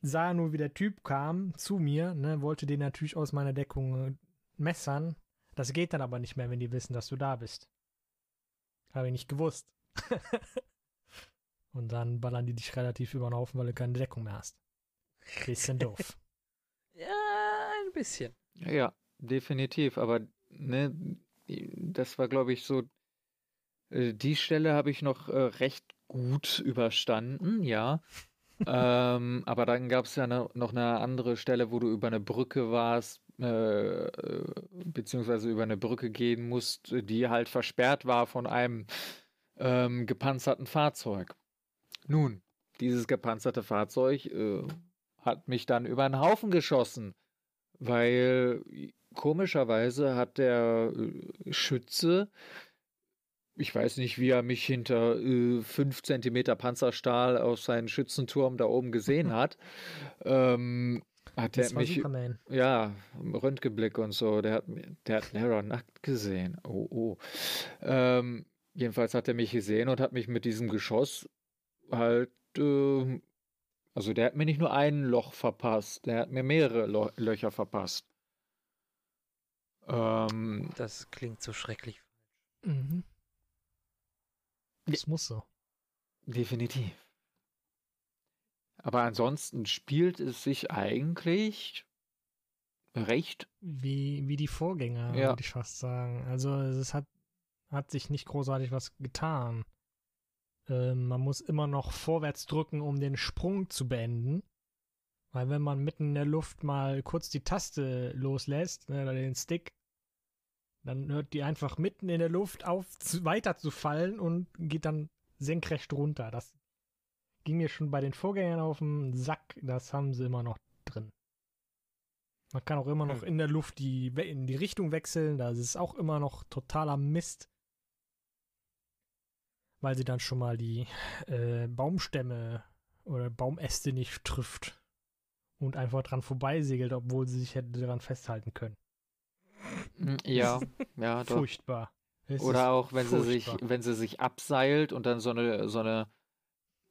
sah nur, wie der Typ kam zu mir, ne, wollte den natürlich aus meiner Deckung äh, messern. Das geht dann aber nicht mehr, wenn die wissen, dass du da bist. Habe ich nicht gewusst. Und dann ballern die dich relativ über den Haufen, weil du keine Deckung mehr hast. Bisschen doof. Ja, ein bisschen. Ja, definitiv. Aber ne, das war, glaube ich, so. Äh, die Stelle habe ich noch äh, recht gut überstanden, ja. ähm, aber dann gab es ja ne, noch eine andere Stelle, wo du über eine Brücke warst, äh, äh, beziehungsweise über eine Brücke gehen musst, die halt versperrt war von einem ähm, gepanzerten Fahrzeug. Nun, dieses gepanzerte Fahrzeug äh, hat mich dann über den Haufen geschossen, weil komischerweise hat der äh, Schütze, ich weiß nicht, wie er mich hinter äh, 5 cm Panzerstahl aus seinem Schützenturm da oben gesehen hat, ähm, hat er mich, Superman. ja, Röntgenblick und so, der hat, der hat Nara nackt gesehen. Oh, oh. Ähm, jedenfalls hat er mich gesehen und hat mich mit diesem Geschoss halt äh, also der hat mir nicht nur ein Loch verpasst, der hat mir mehrere Lo Löcher verpasst. Ähm, das klingt so schrecklich. Mhm. Das muss so. Definitiv. Aber ansonsten spielt es sich eigentlich recht. Wie, wie die Vorgänger, ja. würde ich fast sagen. Also es hat, hat sich nicht großartig was getan. Ähm, man muss immer noch vorwärts drücken, um den Sprung zu beenden. Weil wenn man mitten in der Luft mal kurz die Taste loslässt, ne, oder den Stick, dann hört die einfach mitten in der Luft auf, zu, weiter zu fallen und geht dann senkrecht runter. Das ging mir schon bei den Vorgängern auf den Sack. Das haben sie immer noch drin. Man kann auch immer noch in der Luft die, in die Richtung wechseln. Das ist auch immer noch totaler Mist weil sie dann schon mal die äh, Baumstämme oder Baumäste nicht trifft und einfach dran vorbeisegelt, obwohl sie sich hätte daran festhalten können. Mm, ja, ja, doch. Furchtbar. Es oder auch, wenn furchtbar. sie sich, wenn sie sich abseilt und dann so eine, so eine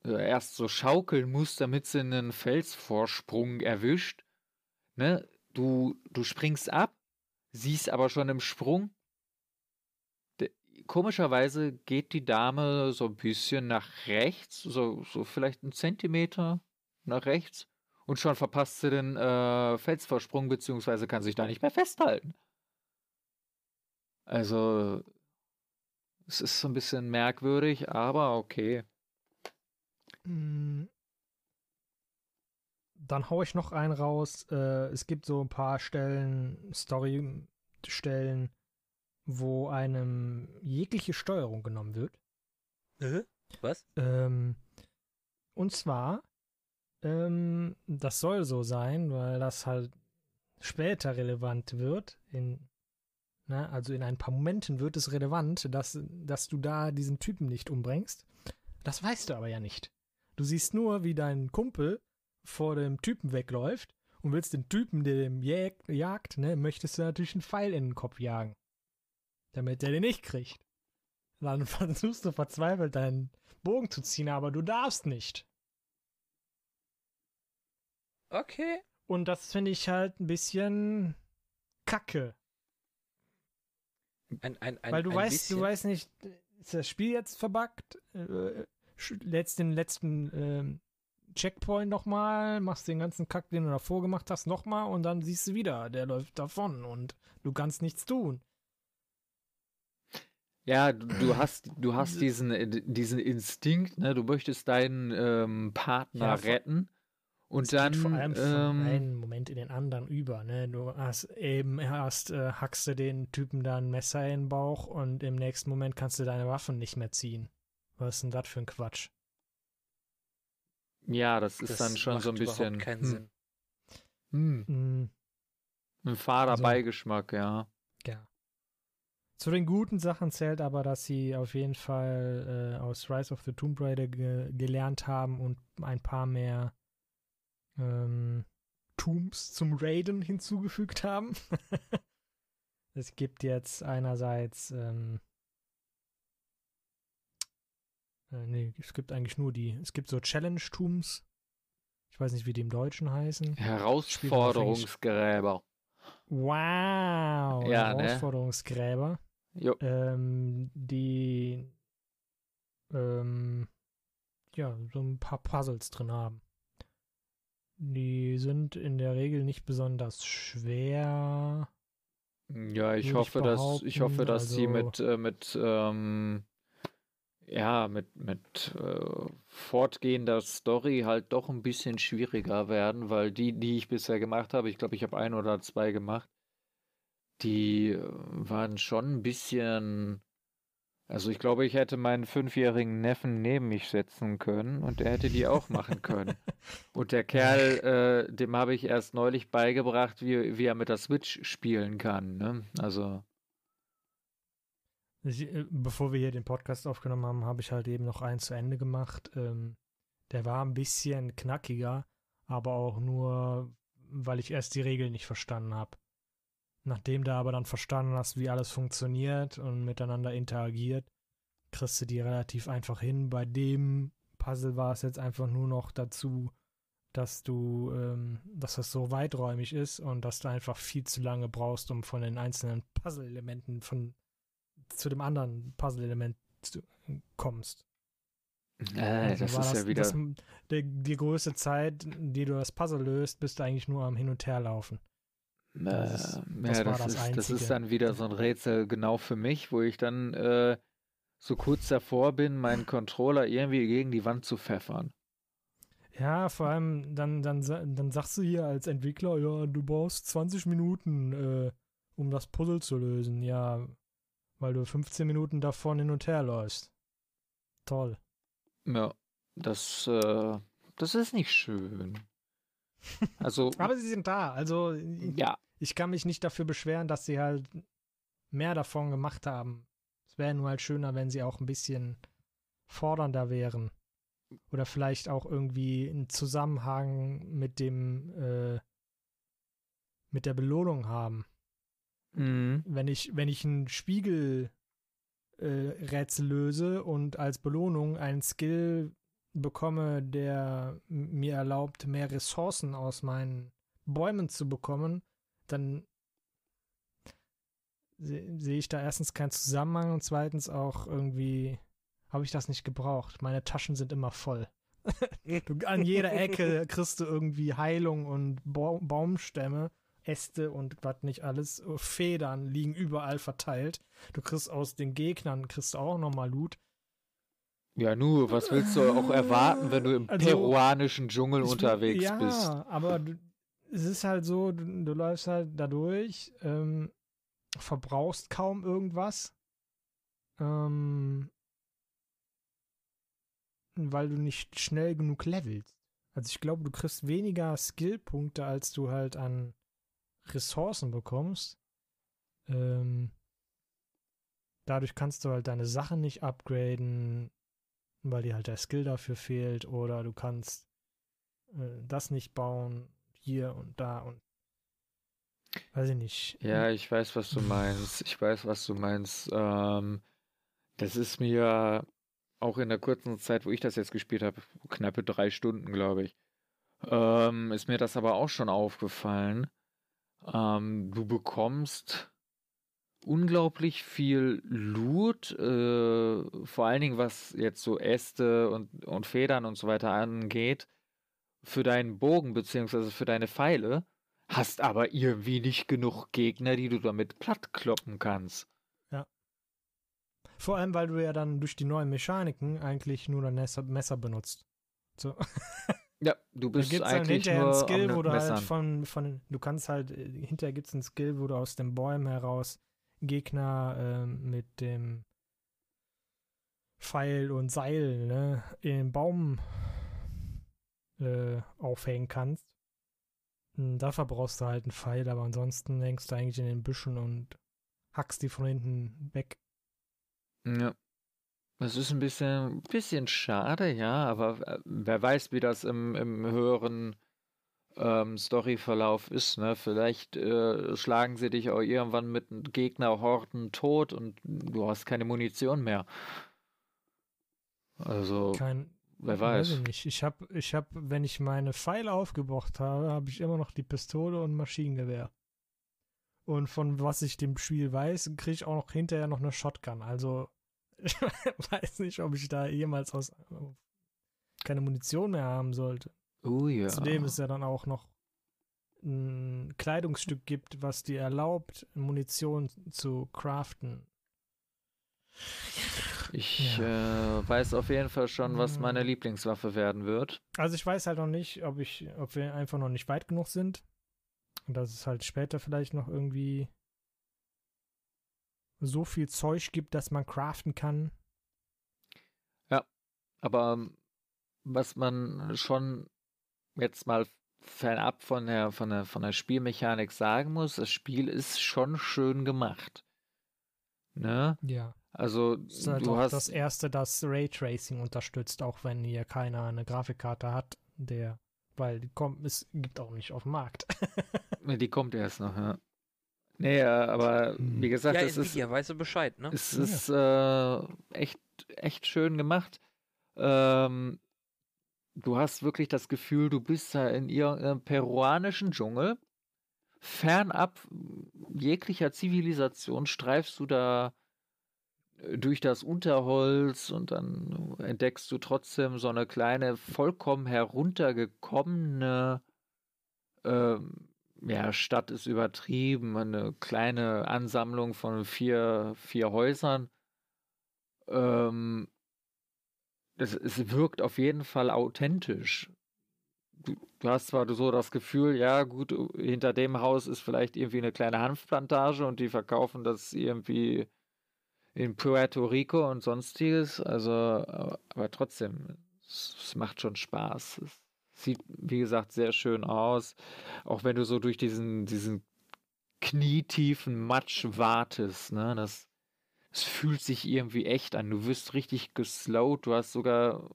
äh, erst so schaukeln muss, damit sie einen Felsvorsprung erwischt. Ne? Du, du springst ab, siehst aber schon im Sprung, komischerweise geht die Dame so ein bisschen nach rechts, so, so vielleicht einen Zentimeter nach rechts und schon verpasst sie den äh, Felsvorsprung, beziehungsweise kann sich da nicht mehr festhalten. Also, es ist so ein bisschen merkwürdig, aber okay. Hm. dann haue ich noch einen raus. Äh, es gibt so ein paar Stellen, Story-Stellen, wo einem jegliche Steuerung genommen wird. Äh? Was? Ähm, und zwar, ähm, das soll so sein, weil das halt später relevant wird. In, na, also in ein paar Momenten wird es relevant, dass, dass du da diesen Typen nicht umbringst. Das weißt du aber ja nicht. Du siehst nur, wie dein Kumpel vor dem Typen wegläuft und willst den Typen, der dem jag jagt, ne, möchtest du natürlich einen Pfeil in den Kopf jagen. Damit der den nicht kriegt. Dann versuchst du verzweifelt deinen Bogen zu ziehen, aber du darfst nicht. Okay. Und das finde ich halt ein bisschen kacke. Ein, ein, ein, Weil du ein weißt, bisschen. du weißt nicht, ist das Spiel jetzt verbuggt? Äh, letzt den letzten ähm, Checkpoint nochmal, machst den ganzen Kack, den du davor gemacht hast, nochmal und dann siehst du wieder, der läuft davon und du kannst nichts tun. Ja, du, du hast, du hast diesen, äh, diesen Instinkt, ne? Du möchtest deinen ähm, Partner Ja, retten. Und Es dann, geht vor allem von ähm, einem Moment in den anderen über, ne? Du hast eben erst äh, hackst du den Typen da ein Messer in den Bauch und im nächsten Moment kannst du deine Waffen nicht mehr ziehen. Was ist denn das für ein Quatsch? ja, das ist das dann schon so ein bisschen keinen hm, Sinn. hm, Hm, ein fader Beigeschmack, ja. ja. Zu den guten Sachen zählt aber, dass sie auf jeden Fall äh, aus Rise of the Tomb Raider ge gelernt haben und ein paar mehr ähm, Tombs zum Raiden hinzugefügt haben. es gibt jetzt einerseits ähm, äh, nee, es gibt eigentlich nur die. Es gibt so Challenge-Tombs. Ich weiß nicht, wie die im Deutschen heißen. Herausforderungsgräber. Wow, Ja, ne? Herausforderungsgräber. Jo. ähm, die ähm, ja, so ein paar Puzzles drin haben. Die sind in der Regel nicht besonders schwer. Ja, ich Würde ich hoffe, dass ich hoffe, dass sie also- mit äh, mit ähm, ja mit mit äh, fortgehender Story halt doch ein bisschen schwieriger werden, weil die, die ich bisher gemacht habe, ich glaube, ich habe ein oder zwei gemacht, die äh, waren schon ein bisschen. Also ich glaube, ich hätte meinen fünfjährigen Neffen neben mich setzen können und der hätte die auch machen können. Und der Kerl, äh, dem habe ich erst neulich beigebracht, wie, wie er mit der Switch spielen kann. Ne? Also, äh, bevor wir hier den Podcast aufgenommen haben, habe ich halt eben noch einen zu Ende gemacht. Ähm, der war ein bisschen knackiger, aber auch nur, weil ich erst die Regeln nicht verstanden habe. Nachdem du aber dann verstanden hast, wie alles funktioniert und miteinander interagiert, kriegst du die relativ einfach hin. Bei dem Puzzle war es jetzt einfach nur noch dazu, dass du, ähm, dass das so weiträumig ist und dass du einfach viel zu lange brauchst, um von den einzelnen Puzzle-Elementen von zu dem anderen Puzzle-Element zu- kommst. äh, Also das ist ja wieder. Das, der, die größte Zeit, die du das Puzzle löst, bist du eigentlich nur am Hin- und Herlaufen. Das ist- das ja, das, das ist, das ist dann wieder so ein Rätsel genau für mich, wo ich dann äh, so kurz davor bin, meinen Controller irgendwie gegen die Wand zu pfeffern. Ja, vor allem, dann, dann, dann sagst du hier als Entwickler, ja, du brauchst 20 Minuten, äh, um das Puzzle zu lösen. Ja, weil du 15 Minuten davon hin und her läufst. Toll. Ja, das, äh, das ist nicht schön. Also, Aber sie sind da. Also, ja, ich kann mich nicht dafür beschweren, dass sie halt mehr davon gemacht haben. Es wäre nur halt schöner, wenn sie auch ein bisschen fordernder wären. Oder vielleicht auch irgendwie einen Zusammenhang mit dem, äh, mit der Belohnung haben. mhm. Wenn ich, wenn ich ein Spiegel äh, Rätsel löse und als Belohnung einen Skill bekomme, der mir erlaubt, mehr Ressourcen aus meinen Bäumen zu bekommen, dann se- sehe ich da erstens keinen Zusammenhang und zweitens auch irgendwie habe ich das nicht gebraucht. Meine Taschen sind immer voll. Du, an jeder Ecke kriegst du irgendwie Heilung und Ba- Baumstämme, Äste und was nicht alles. Federn liegen überall verteilt. Du kriegst aus den Gegnern kriegst du auch nochmal Loot. Ja, nur, was willst du auch erwarten, wenn du im also, peruanischen Dschungel unterwegs ja, bist? Ja, aber du, es ist halt so, du, du läufst halt dadurch, ähm, verbrauchst kaum irgendwas, ähm, weil du nicht schnell genug levelst. Also ich glaube, du kriegst weniger Skillpunkte, als du halt an Ressourcen bekommst. Ähm, dadurch kannst du halt deine Sachen nicht upgraden, weil dir halt der Skill dafür fehlt, oder du kannst äh, das nicht bauen, hier und da und weiß ich nicht. Ja, ich weiß, was du meinst. Ich weiß, was du meinst. Ähm, das ist mir auch in der kurzen Zeit, wo ich das jetzt gespielt habe, knappe drei Stunden, glaube ich, ähm, ist mir das aber auch schon aufgefallen. Ähm, du bekommst unglaublich viel Loot, äh, vor allen Dingen was jetzt so Äste und, und Federn und so weiter angeht, für deinen Bogen beziehungsweise für deine Pfeile, hast aber irgendwie nicht genug Gegner, die du damit plattkloppen kannst. Ja. Vor allem, weil du ja dann durch die neuen Mechaniken eigentlich nur dein Messer benutzt. So. Ja, du bist da gibt's eigentlich dann hinterher nur ein Skill, wo du halt von, von, du kannst halt, äh, hinterher gibt es ein Skill, wo du aus den Bäumen heraus Gegner äh, mit dem Pfeil und Seil ne, in den Baum äh, aufhängen kannst. Und dafür brauchst du halt einen Pfeil, aber ansonsten hängst du eigentlich in den Büschen und hackst die von hinten weg. Ja. Das ist ein bisschen, bisschen schade, ja, aber äh, wer weiß, wie das im, im höheren ähm, Storyverlauf ist, ne? Vielleicht äh, schlagen sie dich auch irgendwann mit Gegnerhorten tot und du hast keine Munition mehr. Also, Kein, wer weiß. weiß ich nicht. Ich habe, ich hab, wenn ich meine Pfeile aufgebraucht habe, habe ich immer noch die Pistole und Maschinengewehr. Und von was ich dem Spiel weiß, kriege ich auch noch hinterher noch eine Shotgun. Also ich weiß nicht, ob ich da jemals aus keine Munition mehr haben sollte. Oh ja. Zudem ist ja dann auch noch ein Kleidungsstück gibt, was dir erlaubt, Munition zu craften. Ich ja. äh, weiß auf jeden Fall schon, was meine Lieblingswaffe werden wird. Also ich weiß halt noch nicht, ob ich, ob wir einfach noch nicht weit genug sind. Und dass es halt später vielleicht noch irgendwie so viel Zeug gibt, dass man craften kann. Ja, aber ähm, was man schon jetzt mal fernab von der, von der, von der Spielmechanik sagen muss, das Spiel ist schon schön gemacht. Ne? Ja. Also das ist halt du hast das erste, das Raytracing unterstützt, auch wenn hier keiner eine Grafikkarte hat, der, weil die kommt, es gibt auch nicht auf dem Markt. die kommt erst noch, ja. Nee, aber hm. wie gesagt, ja, es ist. Ja, weißt du Bescheid, ne? Es ist äh, echt, echt schön gemacht. Ähm, du hast wirklich das Gefühl, du bist da in irgendeinem peruanischen Dschungel. Fernab jeglicher Zivilisation streifst du da äh, durch das Unterholz und dann entdeckst du trotzdem so eine kleine, vollkommen heruntergekommene ähm, ja, Stadt ist übertrieben, eine kleine Ansammlung von vier, vier Häusern. Ähm, es, es wirkt auf jeden Fall authentisch. Du, du, hast zwar so das Gefühl, ja gut, hinter dem Haus ist vielleicht irgendwie eine kleine Hanfplantage und die verkaufen das irgendwie in Puerto Rico und sonstiges, also aber, aber trotzdem, es, es, macht schon Spaß. Es, Sieht, wie gesagt, sehr schön aus. Auch wenn du so durch diesen, diesen knietiefen Matsch wartest, ne? Das, es fühlt sich irgendwie echt an. Du wirst richtig geslowt. Du hast sogar,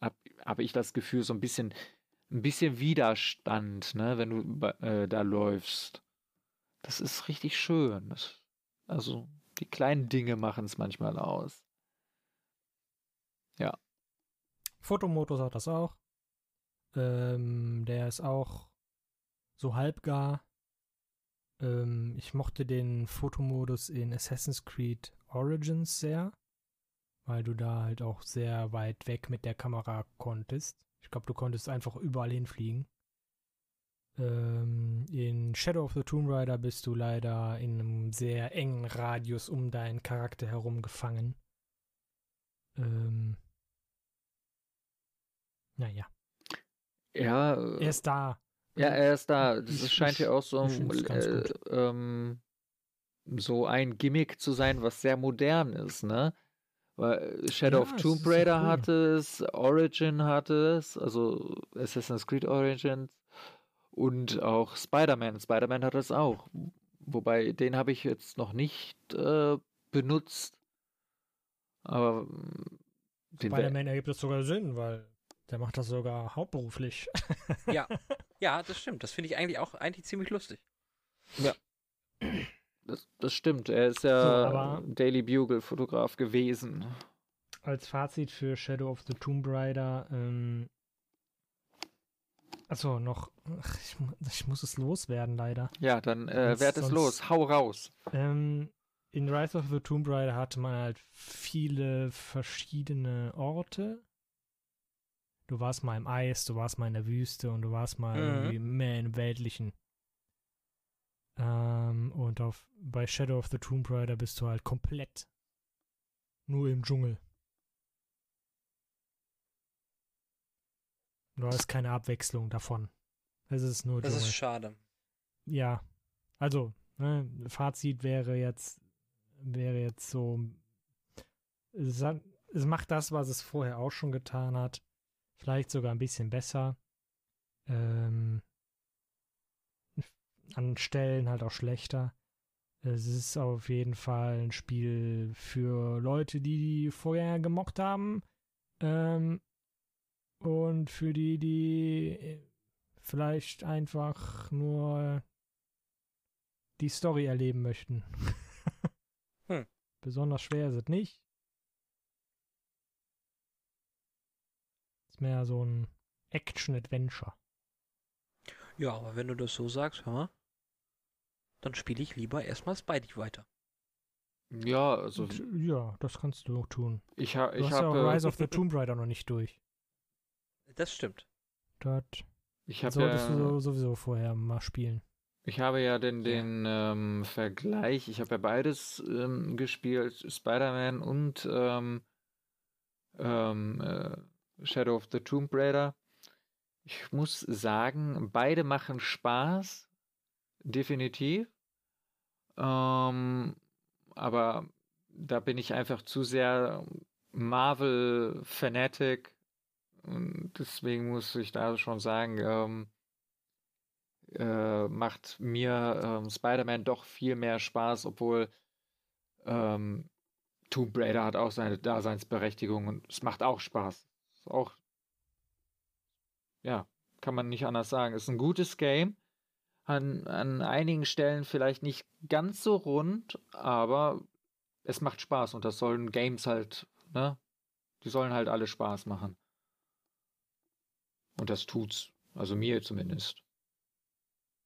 habe hab ich das Gefühl, so ein bisschen, ein bisschen Widerstand, ne? Wenn du äh, da läufst. Das ist richtig schön. Das, also, die kleinen Dinge machen es manchmal aus. Ja. Fotomodus hat das auch. Ähm, der ist auch so halbgar. Ähm, ich mochte den Fotomodus in Assassin's Creed Origins sehr, weil du da halt auch sehr weit weg mit der Kamera konntest. Ich glaube, du konntest einfach überall hinfliegen. Ähm, in Shadow of the Tomb Raider bist du leider in einem sehr engen Radius um deinen Charakter herum gefangen. Ähm, Naja. Ja. Er ist da. Ja, er ist da. Das ich, scheint ja auch so, äh, ähm, so ein Gimmick zu sein, was sehr modern ist, ne? Weil Shadow ja, of Tomb Raider cool. hatte es, Origin hatte es, also Assassin's Creed Origins und auch Spider-Man. Spider-Man hat es auch. Wobei, den habe ich jetzt noch nicht äh, benutzt. Aber Spider-Man ergibt das sogar Sinn, weil der macht das sogar hauptberuflich. ja, ja, das stimmt. Das finde ich eigentlich auch eigentlich ziemlich lustig. Ja. Das, das stimmt. Er ist ja so, Daily Bugle-Fotograf gewesen. Als Fazit für Shadow of the Tomb Raider, ähm, Achso, noch. Ach, ich, ich, muss es loswerden, leider. Ja, dann äh, werd es los. Hau raus. Ähm, in Rise of the Tomb Raider hatte man halt viele verschiedene Orte. Du warst mal im Eis, du warst mal in der Wüste und du warst mal mhm. irgendwie mehr im Weltlichen. Ähm, und auf, bei Shadow of the Tomb Raider bist du halt komplett nur im Dschungel. Du hast keine Abwechslung davon. Es ist nur Das Dschungel. ist schade. Ja. Also, ne, Fazit wäre jetzt, wäre jetzt so, es, hat, es macht das, was es vorher auch schon getan hat. Vielleicht sogar ein bisschen besser. Ähm, an Stellen halt auch schlechter. Es ist auf jeden Fall ein Spiel für Leute, die die vorher gemocht haben. Ähm, und für die, die vielleicht einfach nur die Story erleben möchten. hm. Besonders schwer ist es nicht. Ist mehr so ein Action-Adventure. Ja, aber wenn du das so sagst, hör mal, dann spiele ich lieber erstmal Spidey weiter. Ja, also. Ja, das kannst du auch tun. Ich, ha, ich habe. Ja Rise of the Tomb Raider noch nicht durch. Das stimmt. Dort ich solltest ja, du sowieso vorher mal spielen. Ich habe ja den, den ja. Ähm, Vergleich, ich habe ja beides ähm, gespielt, Spider-Man und ähm, ähm, äh, Shadow of the Tomb Raider. Ich muss sagen, beide machen Spaß, definitiv. Ähm, aber da bin ich einfach zu sehr Marvel-Fanatic, und deswegen muss ich da schon sagen, ähm, äh, macht mir ähm, Spider-Man doch viel mehr Spaß, obwohl ähm, Tomb Raider hat auch seine Daseinsberechtigung und es macht auch Spaß. Ist auch, ja, kann man nicht anders sagen. Ist ein gutes Game. An, an einigen Stellen vielleicht nicht ganz so rund, aber es macht Spaß und das sollen Games halt, ne? Die sollen halt alle Spaß machen. Und das tut's. Also mir zumindest.